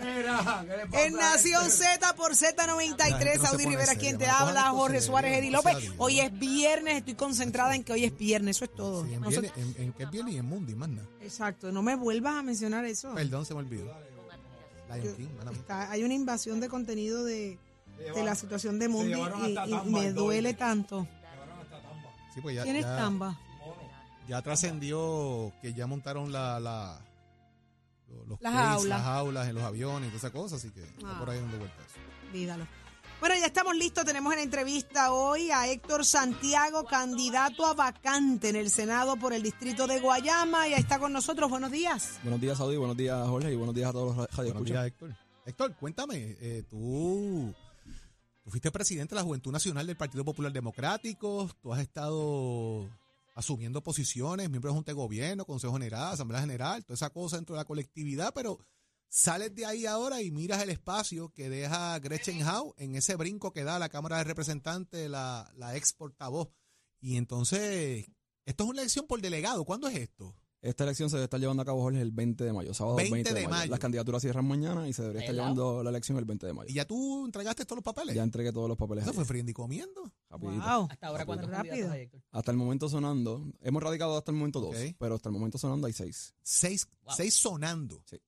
En Nación Z por La gente Z93, no se Saudi pone Rivera, quien te habla, Jorge Suárez, Eddie López. Hoy es viernes, estoy concentrada en que hoy es viernes, eso es todo. Sí, en, No se- Viene- en, en que es bien y en Mundi, más nada. Exacto, no me vuelvas a mencionar eso. Perdón, se me olvidó. Lion King, está- hay una invasión de contenido de, de la situación de Mundi y, y me duele tanto. Sí, pues ya, ¿Quién es ya- Tamba? ya trascendió que ya montaron la, la- los Las crates, jaulas. las jaulas en los aviones y todas esas cosas, así que está Ah. por ahí dando vueltas. Dígalo. Bueno, ya estamos listos. Tenemos en la entrevista hoy a Héctor Santiago, candidato a vacante en el Senado por el distrito de Guayama. Y ahí está con nosotros. Buenos días. Buenos días, Saudi. Buenos días, Jorge. Y buenos días a todos los radio Buenos días, Héctor. Héctor, cuéntame, eh, tú, tú fuiste presidente de la Juventud Nacional del Partido Popular Democrático, tú has estado asumiendo posiciones, miembro de Junta de Gobierno, Consejo General, Asamblea General, toda esa cosa dentro de la colectividad, pero sales de ahí ahora y miras el espacio que deja Gretchen Howe en ese brinco que da la Cámara de Representantes, la, la ex portavoz. Y entonces, esto es una elección por delegado. ¿Cuándo es esto? Esta elección se debe estar llevando a cabo, Jorge, el 20 de mayo. Sábado 20 20, de de, mayo. mayo. Las candidaturas cierran mañana y se debería estar Helado. llevando la elección el 20 de mayo. ¿Y ya tú entregaste todos los papeles? Ya entregué todos los papeles. Eso ayer. fue friendo y comiendo. Rapidito. Wow. Hasta ahora, ¿cuántos Rápido. hay, Héctor? Hasta el momento sonando. Hemos radicado hasta el momento dos, pero hasta el momento sonando hay seis. Seis, Wow. seis sonando. Sí.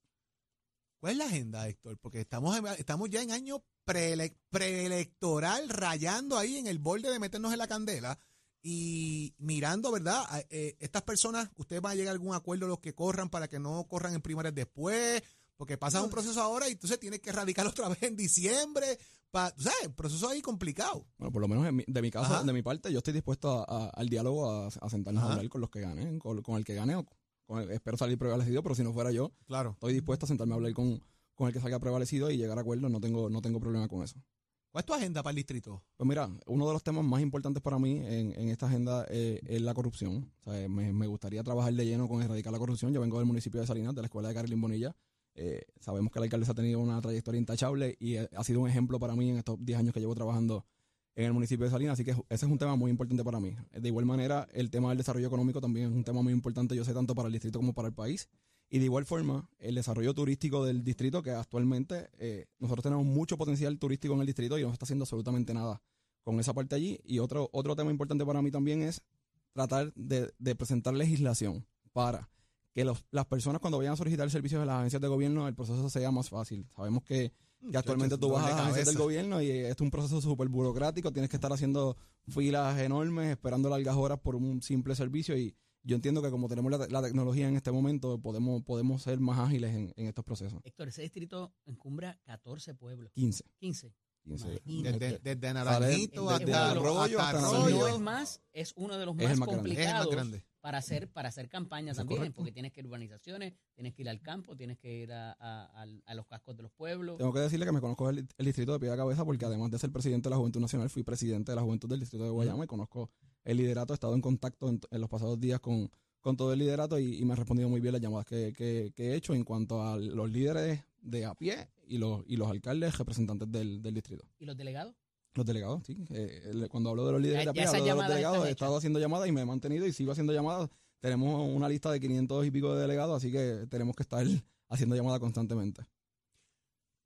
¿Cuál es la agenda, Héctor? Porque estamos, en- estamos ya en año preele- preelectoral, rayando ahí en el borde de meternos en la candela y mirando, ¿verdad? Eh, estas personas, ¿ustedes van a llegar a algún acuerdo los que corran para que no corran en primarias después? Porque pasan un proceso ahora y entonces tienes que radicar otra vez en diciembre. Pa, ¿Sabes? Un proceso ahí complicado. Bueno, por lo menos en mi- de mi caso, Ajá. de mi parte, yo estoy dispuesto a- a- al diálogo, a, a sentarnos Ajá. a hablar con los que ganen, con, con el que gane. o con el- espero salir prevalecido, pero si no fuera yo, Claro. estoy dispuesto a sentarme a hablar con, con el que salga prevalecido y llegar a acuerdos. No tengo, no tengo problema con eso. ¿Cuál es tu agenda para el distrito? Pues mira, uno de los temas más importantes para mí en, en esta agenda eh, es la corrupción. O sea, me, me gustaría trabajar de lleno con erradicar la corrupción. Yo vengo del municipio de Salinas, de la escuela de Carolín Bonilla. Eh, sabemos que la alcaldesa ha tenido una trayectoria intachable y eh, ha sido un ejemplo para mí en estos 10 años que llevo trabajando en el municipio de Salinas. Así que ese es un tema muy importante para mí. De igual manera, el tema del desarrollo económico también es un tema muy importante, yo sé, tanto para el distrito como para el país. Y de igual forma, el desarrollo turístico del distrito, que actualmente eh, nosotros tenemos mucho potencial turístico en el distrito y no se está haciendo absolutamente nada con esa parte allí. Y otro, otro tema importante para mí también es tratar de, de presentar legislación para que los- las personas cuando vayan a solicitar servicios de las agencias de gobierno, el proceso sea más fácil. Sabemos que, que actualmente tú vas a las agencias del gobierno y es un proceso súper burocrático, tienes que estar haciendo filas enormes, esperando largas horas por un simple servicio y yo entiendo que como tenemos la, la tecnología en este momento, podemos, podemos ser más ágiles en, en estos procesos. Héctor, ese distrito encumbra 14 pueblos. 15. 15. 15. Imagínate. Desde, desde Naranjito hasta, desde hasta Arroyo Si Arroyo. no es más, es uno de los más, más más complicados grande. para hacer para hacer campaña también, correcto. porque tienes que ir a urbanizaciones, tienes que ir al campo, tienes que ir a, a- los cascos de los pueblos. Tengo que decirle que me conozco el, el distrito de pie a cabeza porque además de ser presidente de la Juventud Nacional, fui presidente de la Juventud del Distrito de Guayama y conozco el liderato. He estado en contacto en, en los pasados días con, con todo el liderato y, y me ha respondido muy bien las llamadas que, que- que he hecho en cuanto a los líderes de a pie y los, y los alcaldes representantes del, del distrito. ¿Y los delegados? Los delegados, sí. Eh, cuando hablo de los líderes Ya- de a pie, hablo de los delegados. están He estado haciendo llamadas y me he mantenido y sigo haciendo llamadas. Tenemos una lista de 500 y pico de delegados, así que tenemos que estar haciendo llamadas constantemente.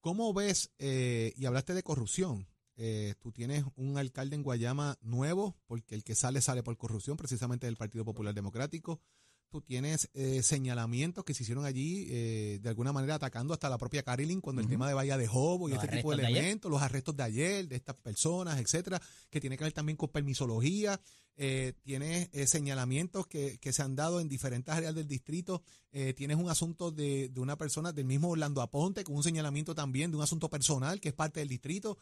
¿Cómo ves, eh, y hablaste de corrupción, eh, tú tienes un alcalde en Guayama nuevo, porque el que sale sale por corrupción, precisamente del Partido Popular Democrático. Tú tienes eh, señalamientos que se hicieron allí, eh, de alguna manera atacando hasta la propia Carilyn, cuando el tema de Bahía de Jobo y Los este tipo de elementos, los arrestos de ayer, de estas personas, etcétera, que tiene que ver también con permisología. Eh, tienes eh, señalamientos que, que se han dado en diferentes áreas del distrito. Eh, tienes un asunto de, de una persona del mismo Orlando Aponte, con un señalamiento también de un asunto personal que es parte del distrito.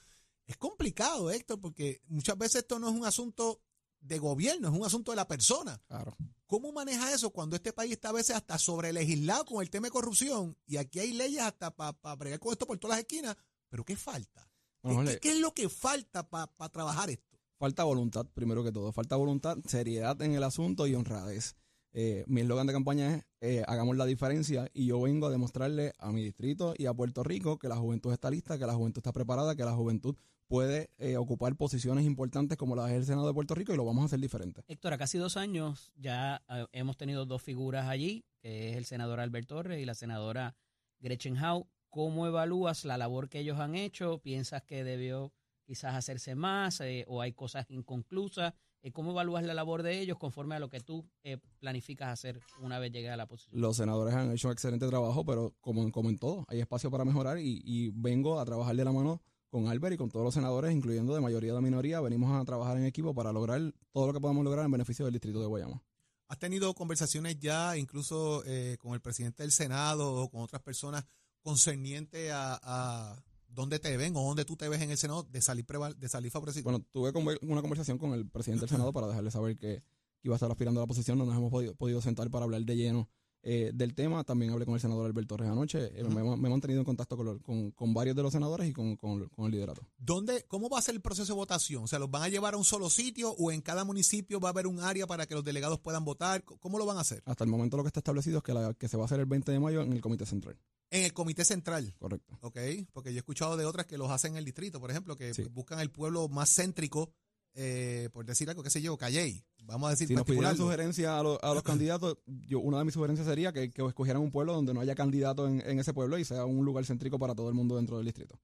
Es complicado, Héctor, porque muchas veces esto no es un asunto de gobierno, es un asunto de la persona. Claro. ¿Cómo maneja eso cuando este país está a veces hasta sobre legislado con el tema de corrupción y aquí hay leyes hasta para bregar con esto por todas las esquinas? ¿Pero qué falta? Bueno, ¿Qué, Jorge, qué es lo que falta para trabajar esto? Falta voluntad, primero que todo. Falta voluntad, seriedad en el asunto y honradez. Eh, mi eslogan de campaña es eh, hagamos la diferencia y yo vengo a demostrarle a mi distrito y a Puerto Rico que la juventud está lista, que la juventud está preparada, que la juventud puede eh, ocupar posiciones importantes como las del Senado de Puerto Rico y lo vamos a hacer diferente. Héctor, a casi dos años ya eh, hemos tenido dos figuras allí, que es el senador Albert Torres y la senadora Gretchen Howe. ¿Cómo evalúas la labor que ellos han hecho? ¿Piensas que debió quizás hacerse más o hay cosas inconclusas? Eh, ¿Cómo evalúas la labor de ellos conforme a lo que tú eh, planificas hacer una vez llegues a la posición? Los senadores han hecho un excelente trabajo, pero como, como en todo, hay espacio para mejorar y, y vengo a trabajar de la mano con Albert y con todos los senadores, incluyendo de mayoría de minoría. Venimos a trabajar en equipo para lograr todo lo que podamos lograr en beneficio del distrito de Guayama. ¿Has tenido conversaciones ya, incluso eh, con el presidente del Senado o con otras personas concerniente a, a dónde te ven o dónde tú te ves en el Senado de salir, de salir favorecido? Bueno, tuve una conversación con el presidente del Senado para dejarle saber que iba a estar aspirando a la posición. No nos hemos podido, podido sentar para hablar de lleno eh, del tema. También hablé con el senador Alberto Torres anoche. Eh, me, me he mantenido en contacto con, con- con varios de los senadores y con, con- con el liderato. ¿Dónde, ¿Cómo va a ser el proceso de votación? O sea, ¿los van a llevar a un solo sitio o en cada municipio va a haber un área para que los delegados puedan votar? ¿Cómo lo van a hacer? Hasta el momento lo que está establecido es que, la- que se va a hacer el 20 de mayo en el Comité Central. En el Comité Central. Correcto. ¿ok? Porque yo he escuchado de otras que los hacen en el distrito, por ejemplo, que Sí. buscan el pueblo más céntrico, eh, por decir algo, qué sé yo, Calley. Vamos a decir, Si nos pidieran particularlo. sugerencias a, los- a los candidatos, yo una de mis sugerencias sería que, que escogieran un pueblo donde no haya candidato en, en ese pueblo y sea un lugar céntrico para todo el mundo dentro del distrito.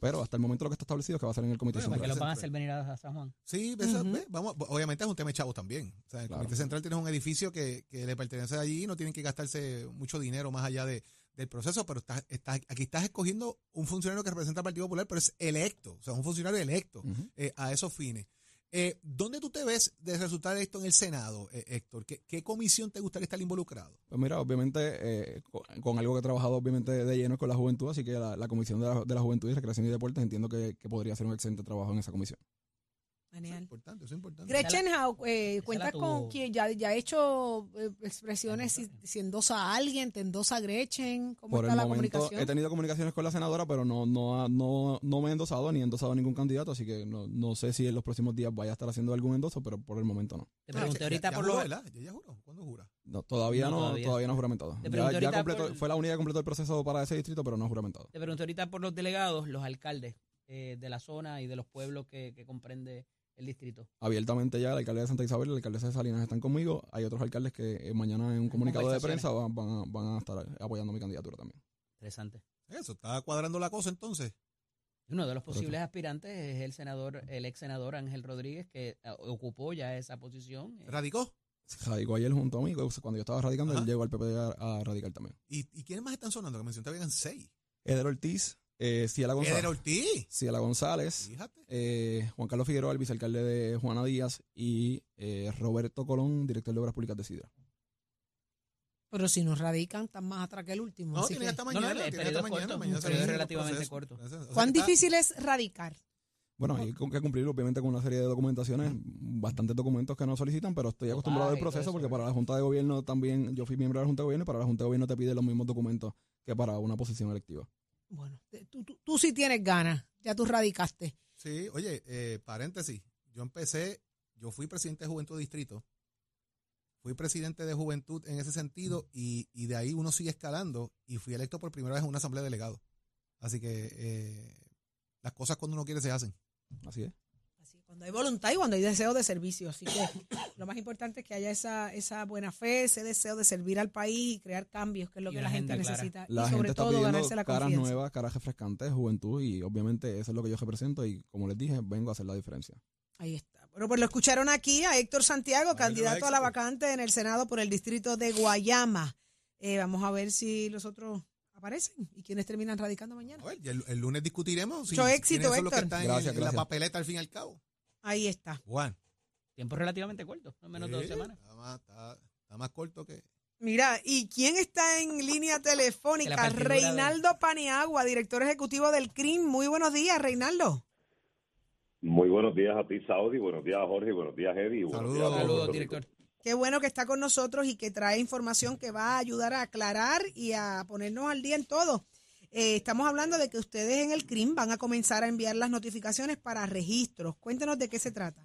Pero hasta el momento lo que está establecido es que va a ser en el Comité Bueno, ¿Para qué Central. los van a hacer venir a San Juan? Sí, esa- ve, vamos, obviamente es un tema de chavos también. O sea, el Claro. Comité Central tiene un edificio que, que le pertenece allí y no tienen que gastarse mucho dinero más allá de, del proceso, pero estás, estás- aquí estás escogiendo un funcionario que representa al Partido Popular, pero es electo, o sea, un funcionario electo eh, a esos fines. Eh, ¿Dónde tú te ves de resultar esto en el Senado, eh, Héctor? ¿Qué, comisión te gustaría estar involucrado? Pues mira, obviamente, eh, con, algo que he trabajado obviamente de lleno con la juventud, así que la, Comisión de la, de la Juventud y Recreación y Deportes entiendo que, que podría ser un excelente trabajo en esa comisión. Eso es Genial. importante, eso es importante. Gretchen Howe, eh, cuentas con quien ya, ya ha hecho eh, expresiones si, si endosa a alguien, te endosa a Gretchen, ¿cómo Por está el la momento comunicación? he tenido comunicaciones con la senadora, pero no, no, no, no me he endosado ni he endosado a ningún candidato, así que no, no sé si en los próximos días vaya a estar haciendo algún endoso, pero por el momento no. Te pregunté ya- ahorita ya por lo... ¿verdad? ¿Ya, ya juró? ¿Cuándo jura? No, todavía No, no, todavía. todavía, no ha juramentado. Te Ya, pregunté ya ahorita completó- por- Fue la única que completó el proceso para ese distrito, pero no juramentado. Te pregunté ahorita por los delegados, los alcaldes eh, de la zona y de los pueblos que, que comprende el distrito. Abiertamente ya el alcalde de Santa Isabel y el alcalde de Salinas están conmigo. Hay otros alcaldes que eh, mañana en un comunicado de prensa van, van a, van a estar apoyando mi candidatura también. Interesante. Eso, está cuadrando la cosa entonces. Uno de los posibles aspirantes es el senador, el ex senador Ángel Rodríguez, que eh, ocupó ya esa posición. eh, ¿Radicó? Radicó ayer junto a mí, cuando yo estaba radicando, Ajá. él llegó al PP a, a radicar también. ¿Y, ¿Y quiénes más están sonando? Que mencionaste habían seis. Eder Ortiz, eh, Ciela González, Eder Ortiz. Ciela González Fíjate. eh, Juan Carlos Figueroa, el vicealcalde de Juana Díaz, y eh, Roberto Colón, director de Obras Públicas de Sidra. Pero si nos radican, están más atrás que el último. No, así tiene que- hasta no, mañana. el hasta es mañana. corto, mañana un periodo relativamente corto. O sea ¿Cuán está- difícil es radicar? Bueno, hay que cumplir obviamente con una serie de documentaciones, bastantes documentos que nos solicitan, pero estoy acostumbrado al proceso eso, porque para la Junta de Gobierno también, yo fui miembro de la Junta de Gobierno y para la Junta de Gobierno te pide los mismos documentos que para una posición electiva. Bueno, tú, tú, tú sí tienes ganas, ya tú radicaste. Sí, oye, eh, paréntesis. Yo empecé, yo fui presidente de Juventud de Distrito. Fui presidente de Juventud en ese sentido y, y de ahí uno sigue escalando y fui electo por primera vez en una asamblea de delegados. Así que eh, las cosas cuando uno quiere se hacen. Así es. Cuando hay voluntad y cuando hay deseo de servicio. Así que lo más importante es que haya esa, esa buena fe, ese deseo de servir al país y crear cambios, que es lo Y que la gente clara. necesita. La y gente sobre está todo ganarse la caras confianza. nuevas, caras refrescantes, juventud y obviamente eso es lo que yo represento y como les dije, vengo a hacer la diferencia. Ahí está. Bueno, pues lo escucharon aquí a Héctor Santiago, candidato a la éxito. vacante en el Senado por el distrito de Guayama. Eh, vamos a ver si los otros aparecen y quiénes terminan radicando mañana. A ver, y el, el lunes discutiremos si Mucho éxito, los que Héctor. están en- Gracias, en, la papeleta al fin y al cabo. Ahí está. Juan. Tiempo relativamente corto, no menos de dos Sí, semanas. Está más, está- está más corto que... Mira, ¿y quién está en línea telefónica? partidura de- Reinaldo Paniagua, director ejecutivo del CRIM. Muy buenos días, Reinaldo. Muy buenos días a ti, Saudi. Buenos días, Jorge. Buenos días, Eddie. Saludos. días director. Qué bueno que está con nosotros y que trae información que va a ayudar a aclarar y a ponernos al día en todo. Eh, estamos hablando de que ustedes en el CRIM van a comenzar a enviar las notificaciones para registros. Cuéntenos de qué se trata.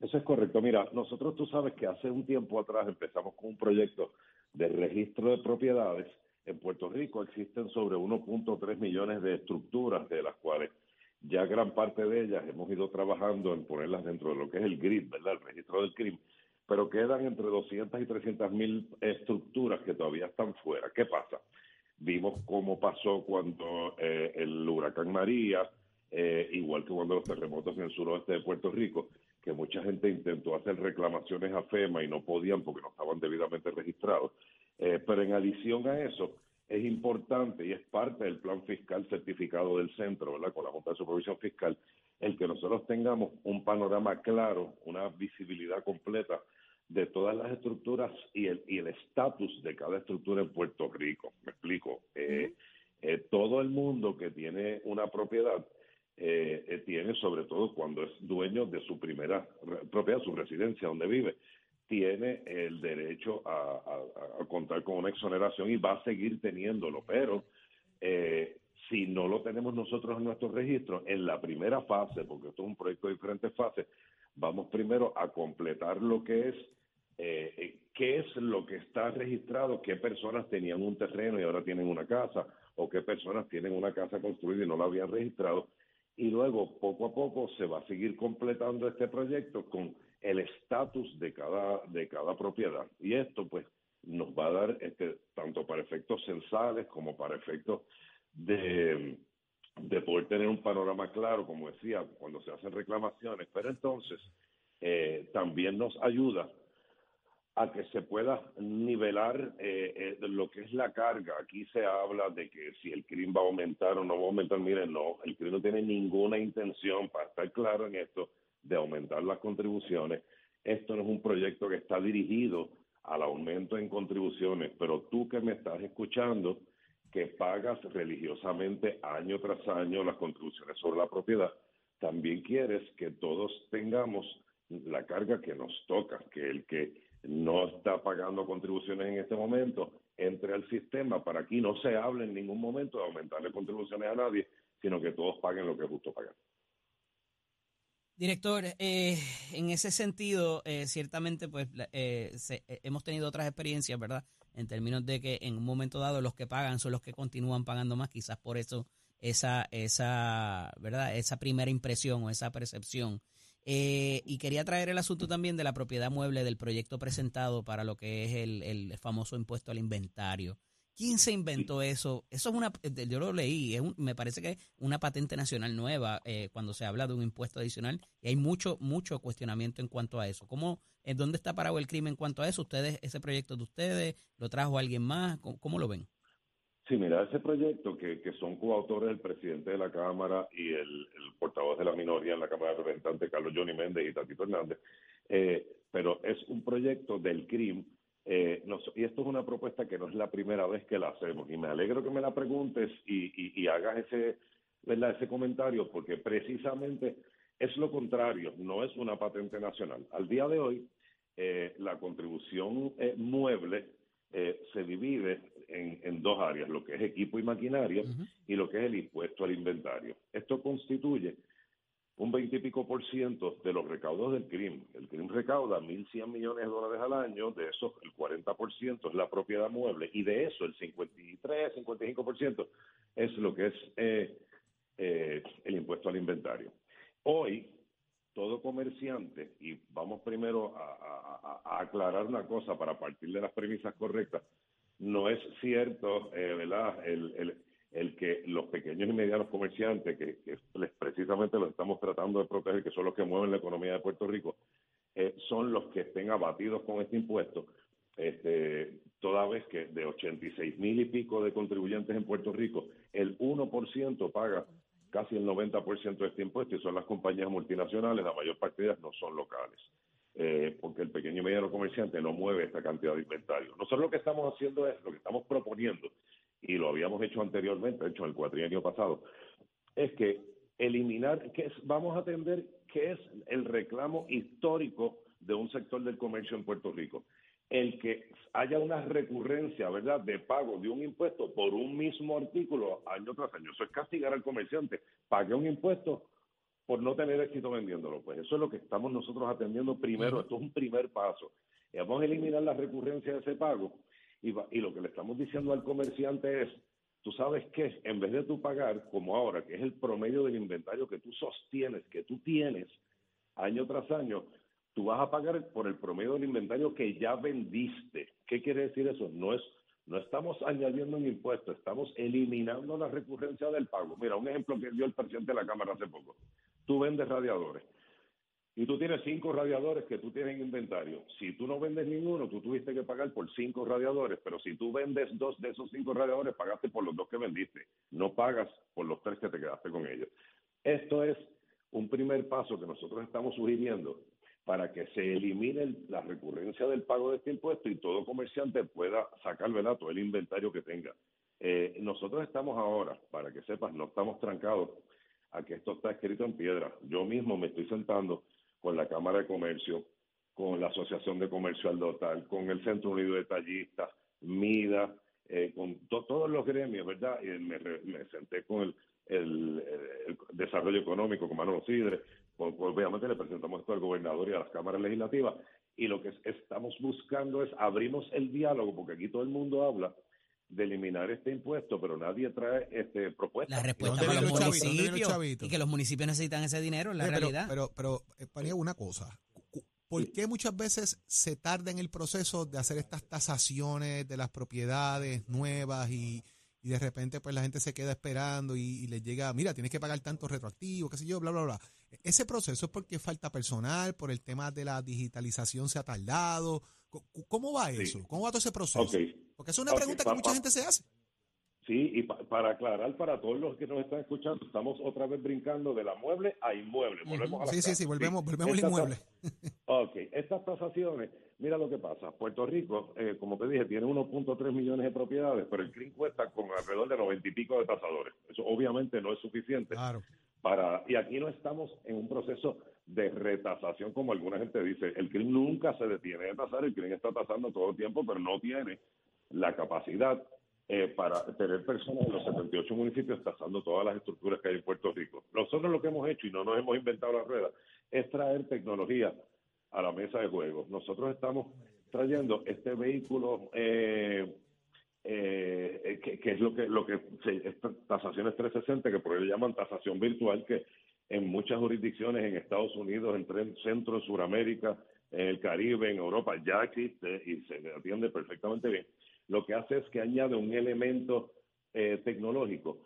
Eso es correcto. Mira, nosotros tú sabes que hace un tiempo atrás empezamos con un proyecto de registro de propiedades. En Puerto Rico existen sobre 1.3 millones de estructuras, de las cuales ya gran parte de ellas hemos ido trabajando en ponerlas dentro de lo que es el GRID, ¿verdad? El registro del crimen. Pero quedan entre 200 y 300 mil estructuras que todavía están fuera. ¿Qué pasa? Vimos cómo pasó cuando eh, el huracán María, eh, igual que cuando los terremotos en el suroeste de Puerto Rico, que mucha gente intentó hacer reclamaciones a FEMA y no podían porque no estaban debidamente registrados. Eh, pero en adición a eso, es importante y es parte del plan fiscal certificado del centro, ¿verdad? Con la Junta de Supervisión Fiscal, el que nosotros tengamos un panorama claro, una visibilidad completa de todas las estructuras y el y el estatus de cada estructura en Puerto Rico. Me explico. Eh, eh, todo el mundo que tiene una propiedad eh, tiene, sobre todo cuando es dueño de su primera propiedad, su residencia donde vive, tiene el derecho a, contar con una exoneración y va a seguir teniéndolo, pero eh, si no lo tenemos nosotros en nuestro registro, en la primera fase, porque esto es un proyecto de diferentes fases, vamos primero a completar lo que es, eh, eh, qué es lo que está registrado, qué personas tenían un terreno y ahora tienen una casa, o qué personas tienen una casa construida y no la habían registrado, y luego poco a poco se va a seguir completando este proyecto con el estatus de cada, de cada propiedad. Y esto pues nos va a dar este, tanto para efectos censales como para efectos de, de poder tener un panorama claro, como decía, cuando se hacen reclamaciones, pero entonces eh, también nos ayuda a que se pueda nivelar eh, eh, lo que es la carga. Aquí se habla de que si el crimen va a aumentar o no va a aumentar. Miren, no, el crimen no tiene ninguna intención, para estar claro en esto, de aumentar las contribuciones. Esto no es un proyecto que está dirigido al aumento en contribuciones, pero tú que me estás escuchando, que pagas religiosamente año tras año las contribuciones sobre la propiedad, también quieres que todos tengamos la carga que nos toca, que el que no está pagando contribuciones en este momento entre al sistema para aquí no se hable en ningún momento de aumentarle contribuciones a nadie, sino que todos paguen lo que es justo pagar. Director, eh, en ese sentido, eh, ciertamente, pues eh, hemos tenido otras experiencias, ¿verdad? En términos de que en un momento dado los que pagan son los que continúan pagando más, quizás por eso esa, esa, ¿verdad? Esa primera impresión o esa percepción. y quería traer el asunto también de la propiedad mueble del proyecto presentado para lo que es el, el famoso impuesto al inventario. ¿Quién se inventó eso? Eso es una, yo lo leí, es me parece que es una patente nacional nueva eh, cuando se habla de un impuesto adicional y hay mucho, mucho cuestionamiento en cuanto a eso. ¿Cómo, en dónde está parado el crimen en cuanto a eso? ¿Ustedes, ese proyecto de ustedes, lo trajo alguien más? ¿Cómo, lo ven? Sí, mira, ese proyecto que, que son coautores el presidente de la Cámara y el, portavoz de la minoría en la Cámara de Representantes, Carlos Johnny Méndez y Tatito Hernández, eh, pero es un proyecto del crimen eh, y esto es una propuesta que no es la primera vez que la hacemos y me alegro que me la preguntes y, hagas ese, ese comentario porque precisamente es lo contrario, no es una patente nacional. Al día de hoy, eh, la contribución eh, mueble se divide en, dos áreas, lo que es equipo y maquinaria y lo que es el impuesto al inventario. Esto constituye un veintipico por ciento de los recaudos del CRIM. El CRIM recauda 1.100 millones de dólares al año, de esos el 40 por ciento es la propiedad mueble y de eso el 53, 55 por ciento es lo que es eh, eh, el impuesto al inventario. Hoy, todo comerciante, y vamos primero a, aclarar una cosa para partir de las premisas correctas, no es cierto, eh, ¿verdad? el que los pequeños y medianos comerciantes, que, precisamente los estamos tratando de proteger, que son los que mueven la economía de Puerto Rico, eh, son los que estén abatidos con este impuesto, este, toda vez que de 86 mil y pico de contribuyentes en Puerto Rico, el 1% paga casi el 90% de este impuesto y son las compañías multinacionales, la mayor parte de ellas no son locales. Eh, porque el pequeño y mediano comerciante no mueve esta cantidad de inventario. Nosotros lo que estamos haciendo es, lo que estamos proponiendo, y lo habíamos hecho anteriormente, hecho el cuatrienio pasado, es que eliminar, que es, vamos a atender qué es el reclamo histórico de un sector del comercio en Puerto Rico. el que haya una recurrencia, ¿verdad?, de pago de un impuesto por un mismo artículo año tras año. Eso es castigar al comerciante. Pague un impuesto por no tener éxito vendiéndolo. Pues eso es lo que estamos nosotros atendiendo primero. Esto es un primer paso. Y vamos a eliminar la recurrencia de ese pago. Y, lo que le estamos diciendo al comerciante es, tú sabes que en vez de tú pagar, como ahora, que es el promedio del inventario que tú sostienes, que tú tienes año tras año, tú vas a pagar por el promedio del inventario que ya vendiste. ¿Qué quiere decir eso? No es no estamos añadiendo un impuesto, estamos eliminando la recurrencia del pago. Mira, un ejemplo que dio el presidente de la Cámara hace poco. Tú vendes radiadores y tú tienes cinco radiadores que tú tienes en inventario. Si tú no vendes ninguno, tú tuviste que pagar por cinco radiadores, pero si tú vendes dos de esos cinco radiadores, pagaste por los dos que vendiste. No pagas por los tres que te quedaste con ellos. Esto es un primer paso que nosotros estamos sugiriendo para que se elimine el- la recurrencia del pago de este impuesto y todo comerciante pueda sacar ¿verdad? todo el inventario que tenga. Eh, nosotros estamos ahora, para que sepas, no estamos trancados a que esto está escrito en piedra. Yo mismo me estoy sentando con la Cámara de Comercio, con la Asociación de Comercio al Lotal, con el Centro Unido de Tallistas, MIDA, eh, con to- todos los gremios, ¿verdad? Y me, me senté con el, desarrollo económico, con Manolo Sidre, pues, pues, obviamente le presentamos esto al gobernador y a las cámaras legislativas, y lo que es- estamos buscando es, abrimos el diálogo, porque aquí todo el mundo habla de eliminar este impuesto, pero nadie trae este propuestas. La respuesta ¿Dónde para los municipios chavitos? y que los municipios necesitan ese dinero, es la Eh, pero, realidad. Pero, pero, eh, Paniagua, una cosa. ¿Por qué muchas veces se tarda en el proceso de hacer estas tasaciones de las propiedades nuevas y, y de repente pues la gente se queda esperando y, y les llega, mira, tienes que pagar tanto retroactivo, qué sé yo, bla, bla, bla. Ese proceso es porque falta personal, por el tema de la digitalización se ha tardado. ¿Cómo va Sí. eso? ¿Cómo va todo ese proceso? Ok. Porque es una pregunta que pa- mucha pa- gente se hace. Sí, y pa- para aclarar para todos los que nos están escuchando, estamos otra vez brincando de la mueble a inmueble. Volvemos a la Sí, sí, sí, volvemos, volvemos al inmueble. Ok, estas tasaciones, mira lo que pasa. Puerto Rico, eh, como te dije, tiene 1.3 millones de propiedades, pero el CRIM cuesta con alrededor de 90 y pico de tasadores. Eso obviamente no es suficiente Claro. para y aquí no estamos en un proceso de retasación como alguna gente dice el CRIM nunca se detiene de tasar el CRIM está tasando todo el tiempo pero no tiene la capacidad eh, para tener personas en los 78 municipios tasando todas las estructuras que hay en Puerto Rico nosotros lo que hemos hecho y no nos hemos inventado la rueda es traer tecnología a la mesa de juego nosotros estamos trayendo este vehículo eh, eh, que, es lo que lo que se, tasaciones 360 que por ello llaman tasación virtual que en muchas jurisdicciones en Estados Unidos, en Centro, en Sudamérica, en el Caribe, en Europa ya existe y se atiende perfectamente bien. Lo que hace es que añade un elemento eh, tecnológico.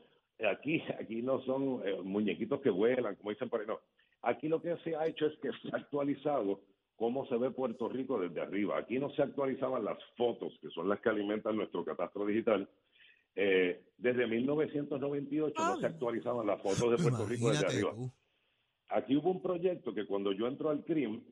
Aquí aquí no son eh, muñequitos que vuelan, como dicen por ahí, no. Aquí lo que se ha hecho es que se ha actualizado cómo se ve Puerto Rico desde arriba. Aquí no se actualizaban las fotos, que son las que alimentan nuestro catastro digital. Eh, desde 1998 no se actualizaban las fotos de Puerto Rico desde arriba. tú. Aquí hubo un proyecto que cuando yo entro al CRIM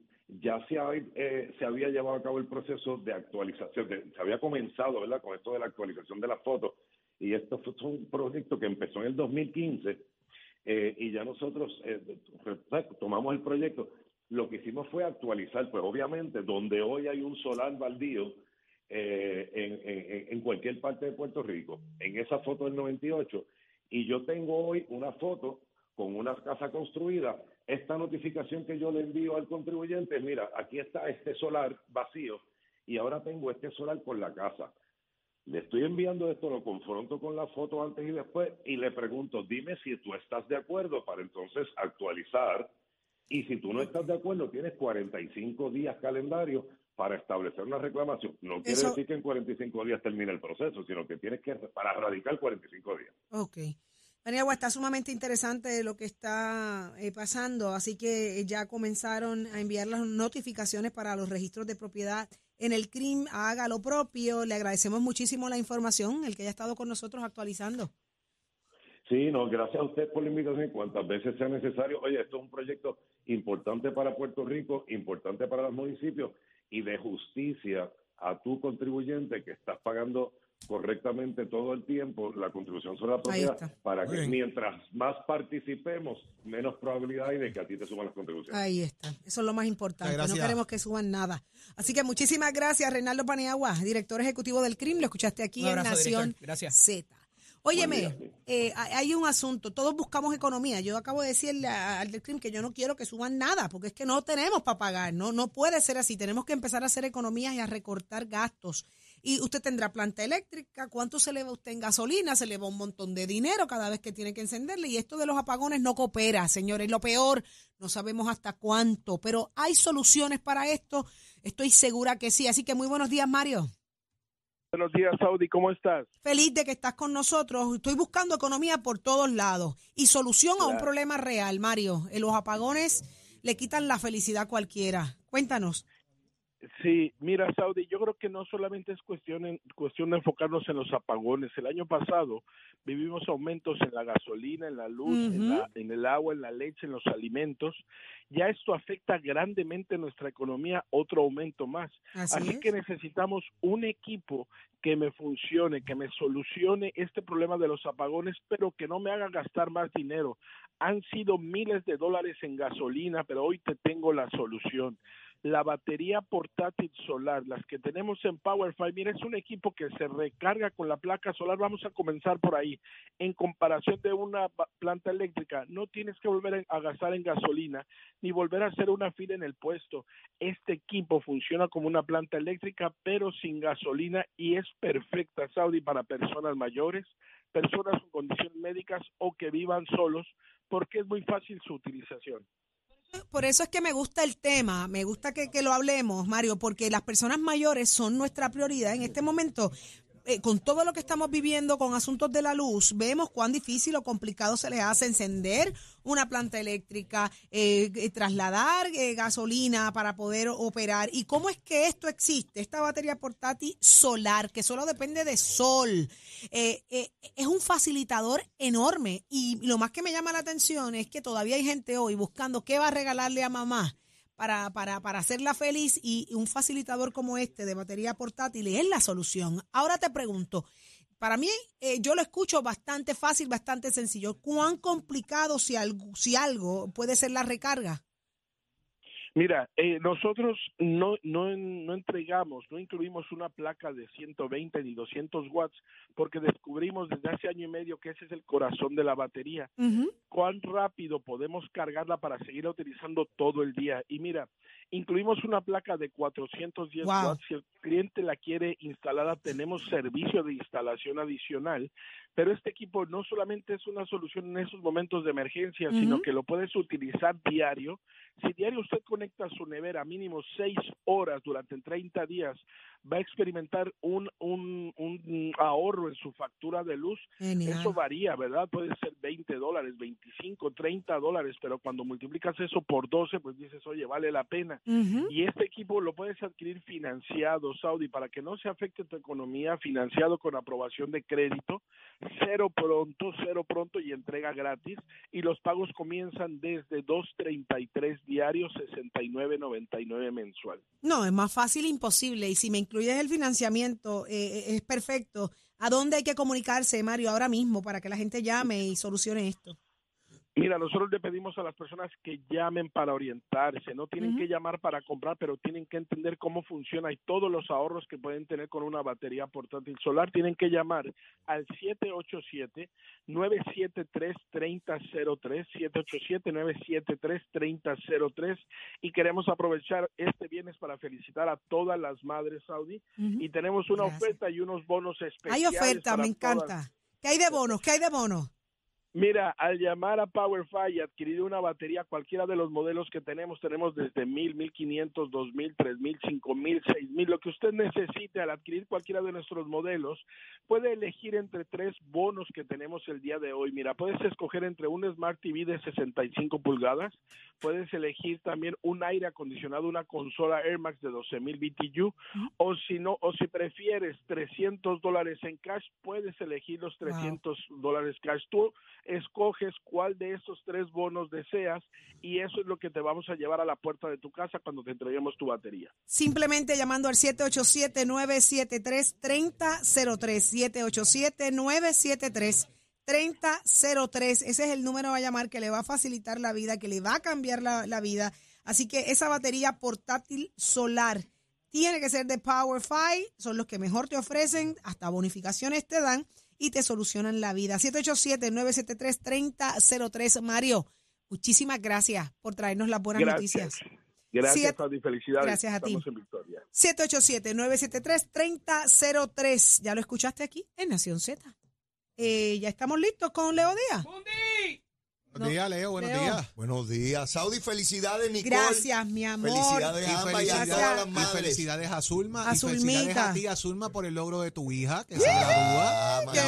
ya se, ha- eh, se había llevado a cabo el proceso de actualización, de- se había comenzado ¿verdad? con esto de la actualización de las fotos y esto fue un proyecto que empezó en el 2015 eh, y ya nosotros eh, tomamos el proyecto. Lo que hicimos fue actualizar, pues obviamente donde hoy hay un solar baldío eh, en, en- en cualquier parte de Puerto Rico, en esa foto del 98, y yo tengo hoy una foto con una casa construida, esta notificación que yo le envío al contribuyente, mira, aquí está este solar vacío y ahora tengo este solar por la casa. Le estoy enviando esto, lo confronto con la foto antes y después y le pregunto, dime si tú estás de acuerdo para entonces actualizar y si tú no estás de acuerdo, tienes 45 días calendario para establecer una reclamación. No quiere Eso- decir que en 45 días termine el proceso, sino que tienes que, para radicar 45 días. Ok. Paniagua, está sumamente interesante lo que está eh, pasando, así que ya comenzaron a enviar las notificaciones para los registros de propiedad en el CRIM. Haga lo propio. Le agradecemos muchísimo la información, el que haya estado con nosotros actualizando. Sí, no, gracias a usted por la invitación cuantas veces sea necesario. Oye, esto es un proyecto importante para Puerto Rico, importante para los municipios y de justicia a tu contribuyente que estás pagando correctamente todo el tiempo la contribución sobre la propiedad para Muy que bien. mientras más participemos, menos probabilidad hay de que a ti te suban las contribuciones. Ahí está. Eso es lo más importante. No queremos que suban nada. Así que muchísimas gracias, Reinaldo Paniagua, director ejecutivo del CRIM. Lo escuchaste aquí en Nación. Z. Óyeme, eh, hay un asunto. Todos buscamos economía. Yo acabo de decirle al del CRIM que yo no quiero que suban nada, porque es que no tenemos para pagar. No, no puede ser así. Tenemos que empezar a hacer economías y a recortar gastos. Y usted tendrá planta eléctrica. ¿Cuánto se le va usted en gasolina? Se le va un montón de dinero cada vez que tiene que encenderle. Y esto de los apagones no coopera, señores. Lo peor, no sabemos hasta cuánto. Pero hay soluciones para esto. Estoy segura que sí. Así que muy buenos días, Mario. Buenos días, Saudi, ¿cómo estás? Feliz de que estás con nosotros. Estoy buscando economía por todos lados y solución a un problema real, Mario. Los apagones le quitan la felicidad a cualquiera. Cuéntanos. Sí, mira, Saudi, yo creo que no solamente es cuestión, en- cuestión de enfocarnos en los apagones. El año pasado vivimos aumentos en la gasolina, en la luz, en, la- en el agua, en la leche, en los alimentos. Ya esto afecta grandemente nuestra economía, otro aumento más. Así, Así es. que necesitamos un equipo que me funcione, que me solucione este problema de los apagones, pero que no me haga gastar más dinero. Han sido miles de dólares en gasolina, pero hoy te tengo la solución. La batería portátil solar, las que tenemos en PowerFi, mira, es un equipo que se recarga con la placa solar. Vamos a comenzar por ahí. En comparación de una planta eléctrica, no tienes que volver a gastar en gasolina ni volver a hacer una fila en el puesto. Este equipo funciona como una planta eléctrica, pero sin gasolina y es perfecta, Saudi, para personas mayores, personas con condiciones médicas o que vivan solos, porque es muy fácil su utilización. Por eso es que me gusta el tema, me gusta que, que lo hablemos, Mario, porque las personas mayores son nuestra prioridad en este momento. Eh, con todo lo que estamos viviendo con asuntos de la luz, vemos cuán difícil o complicado se les hace encender una planta eléctrica, eh, eh, trasladar gasolina para poder operar. ¿Y cómo es que esto existe? Esta batería portátil solar, que solo depende de sol, es un facilitador enorme. Y lo más que me llama la atención es que todavía hay gente hoy buscando qué va a regalarle a mamá para, para, para hacerla feliz y un facilitador como este de batería portátil es la solución. Ahora te pregunto, para mí eh, yo lo escucho bastante fácil, bastante sencillo. ¿Cuán complicado si algo, si algo puede ser la recarga? Mira, eh, nosotros no, no, no entregamos, no incluimos una placa de 120 ni 200 watts porque descubrimos desde hace año y medio que ese es el corazón de la batería. Cuán rápido podemos cargarla para seguirla utilizando todo el día. Y mira, incluimos una placa de 410 Wow. watts. Si el cliente la quiere instalada, tenemos servicio de instalación adicional. Pero este equipo no solamente es una solución en esos momentos de emergencia, sino que lo puedes utilizar diario. Si diario usted conecta su nevera mínimo seis horas durante 30 días, va a experimentar un, un, un ahorro en su factura de luz. Genial. Eso varía, ¿verdad? Puede ser 20 dólares, 25, 30 dólares, pero cuando multiplicas eso por 12, pues dices, oye, vale la pena. Y este equipo lo puedes adquirir financiado, Saudi, para que no se afecte tu economía, financiado con aprobación de crédito, cero pronto, cero pronto y entrega gratis. Y los pagos comienzan desde 2.33 diarios, 69.99 mensual. No, es más fácil imposible. Y si me incluyes el financiamiento, eh, eh, es perfecto. ¿A dónde hay que comunicarse, Mario, ahora mismo para que la gente llame y solucione esto? Mira, nosotros le pedimos a las personas que llamen para orientarse, no tienen que llamar para comprar, pero tienen que entender cómo funciona y todos los ahorros que pueden tener con una batería portátil solar. Tienen que llamar al 787-973-3003, 787-973-3003 y queremos aprovechar este viernes para felicitar a todas las madres Saudi y tenemos una Gracias. oferta y unos bonos Hay especiales. oferta, para me todas. encanta. ¿Qué hay de bonos? ¿Qué hay de bonos? Mira, al llamar a PowerFi y adquirir una batería, cualquiera de los modelos que tenemos, tenemos desde 1000, 1500, 2000, 3000, 5000, 6000, lo que usted necesite al adquirir cualquiera de nuestros modelos, puede elegir entre tres bonos que tenemos el día de hoy. Mira, puedes escoger entre un Smart TV de 65 pulgadas, puedes elegir también un aire acondicionado, una consola Air Max de 12000 BTU, o si no, o si prefieres 300 dólares en cash, puedes elegir los 300 dólares cash. Tú escoges cuál de estos tres bonos deseas y eso es lo que te vamos a llevar a la puerta de tu casa cuando te entreguemos tu batería. Simplemente llamando al 787-973-3003. 787-973-3003. Ese es el número a llamar que le va a facilitar la vida, que le va a cambiar la, la vida. Así que esa batería portátil solar tiene que ser de PowerFi, son los que mejor te ofrecen, hasta bonificaciones te dan y te solucionan la vida. 787-973-3003. Mario, muchísimas gracias por traernos las buenas Gracias. noticias. Gracias. Felicidades. Gracias a ti. Estamos en victoria. 787-973-3003. Ya lo escuchaste aquí en Nación Z. Eh, ya estamos listos con Leo Díaz. Buenos días, Leo, buenos Leo. días. Buenos días. Saudi, felicidades, Nicole. Gracias, mi amor. Felicidades Y a ambas y a todas las y madres. felicidades a Zulma. A y felicidades a ti, a Zulma, por el logro de tu hija, que se gradúa. Ah, Qué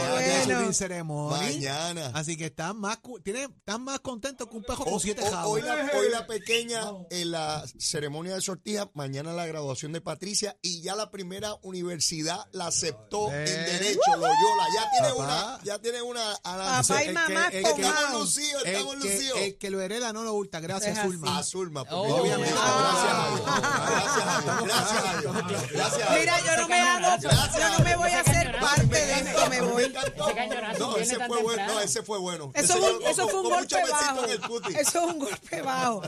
mañana. ceremony. Mañana. Así que están más, están más contentos que un pejo con siete jabos. hoy, la, hoy la pequeña en la ceremonia de sortija, mañana la graduación de Patricia y ya la primera universidad la aceptó Eh. en derecho, Loyola. Ya tiene Papá. una, ya tiene una a la- Papá y mamá que- con que- Que, el que lo hereda no lo hurta. Gracias. Zulma. A Zulma, porque Oh. obviamente, Ah. gracias a Dios, gracias a Dios, gracias a Dios, gracias a Dios. Mira, yo no me hago, yo no me voy a hacer parte de esto, me voy. encantó. No, ese fue bueno, no, ese fue bueno. Eso, fue un- eso fue golpe bajo. Eso es un golpe bajo.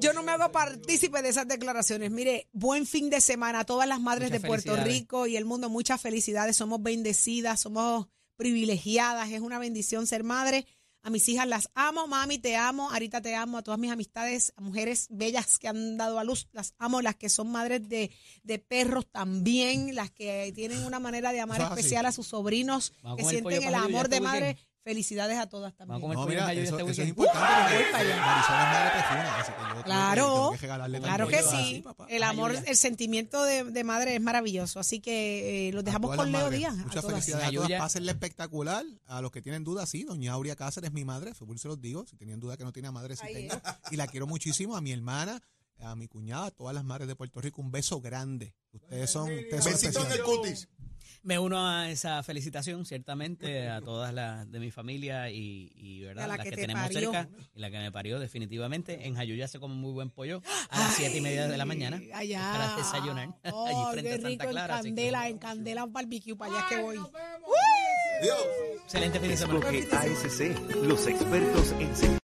Yo no me hago partícipe de esas declaraciones. Mire, buen fin de semana a todas las madres Muchas de Puerto. Rico y el mundo. Muchas felicidades. Somos bendecidas, somos privilegiadas. Es una bendición ser madre. A mis hijas las amo, mami, te amo, Arita te amo, a todas mis amistades, a mujeres bellas que han dado a luz, las amo, las que son madres de, de perros también, las que tienen una manera de amar especial a sus sobrinos, Vamos que sienten el amor de madre. Felicidades a todas Vamos a también. comer No, mira, eso, este eso es importante porque allá. Marisol es madre tefuna, así que yo tengo que- Claro, tengo que regalarle claro que sí. El amor, Ayuda. el sentimiento de, de madre es maravilloso. Así que eh, los dejamos con Leo Díaz. Muchas felicidades a todas. Pásenle espectacular. A los que tienen dudas, sí. Doña Aurea Cáceres es mi madre. Seguro se los digo. Si tenían duda que no tiene madre, sí Ahí tengo. Y la quiero muchísimo. A mi hermana, a mi cuñada, a todas las madres de Puerto Rico. Un beso grande. Ustedes son, ustedes son Besito en el cutis. Me uno a esa felicitación, ciertamente, a todas las de mi familia y, y, ¿verdad? A la las que que, te tenemos parió. cerca y la que me parió, definitivamente. En Jayuya se come muy buen pollo a las siete y media de la mañana Ay, Allá. para desayunar. Oh, allí frente qué a Santa en Clara. que- candela, en candela barbecue, para allá que voy. Dios. Excelente fin de semana. ASC, los expertos en.